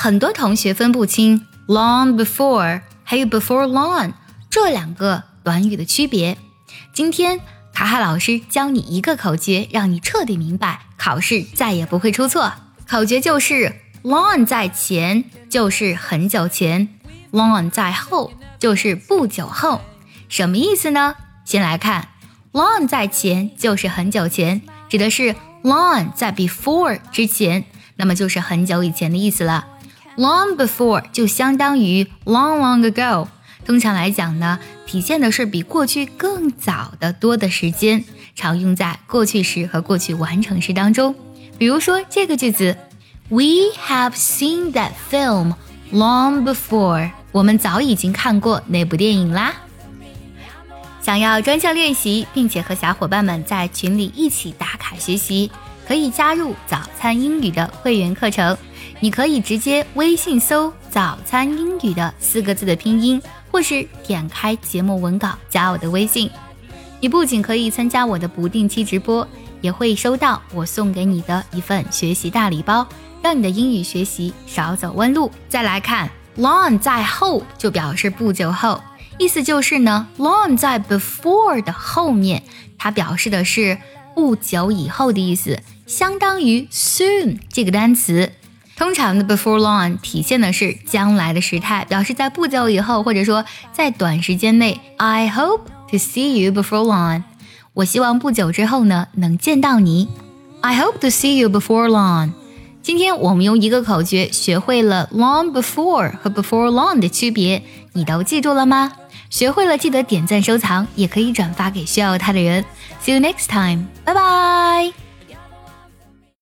很多同学分不清 long before 还有 before long 这两个短语的区别。今天卡卡老师教你一个口诀，让你彻底明白，考试再也不会出错。口诀就是 long 在前就是很久前，long 在后就是不久后。什么意思呢？先来看 long 在前就是很久前，指的是 long 在 before 之前，那么就是很久以前的意思了。Long before 就相当于 long long ago。通常来讲呢，体现的是比过去更早的多的时间，常用在过去时和过去完成时当中。比如说这个句子：We have seen that film long before。我们早已经看过那部电影啦。想要专项练习，并且和小伙伴们在群里一起打卡学习，可以加入早餐英语的会员课程。你可以直接微信搜“早餐英语”的四个字的拼音，或是点开节目文稿加我的微信。你不仅可以参加我的不定期直播，也会收到我送给你的一份学习大礼包，让你的英语学习少走弯路。再来看 “long” 在后就表示不久后，意思就是呢，“long” 在 “before” 的后面，它表示的是不久以后的意思，相当于 “soon” 这个单词。通常的 before long 体现的是将来的时态，表示在不久以后，或者说在短时间内。I hope to see you before long。我希望不久之后呢能见到你。I hope to see you before long。今天我们用一个口诀学会了 long before 和 before long 的区别，你都记住了吗？学会了记得点赞收藏，也可以转发给需要它的人。See you next time。拜拜。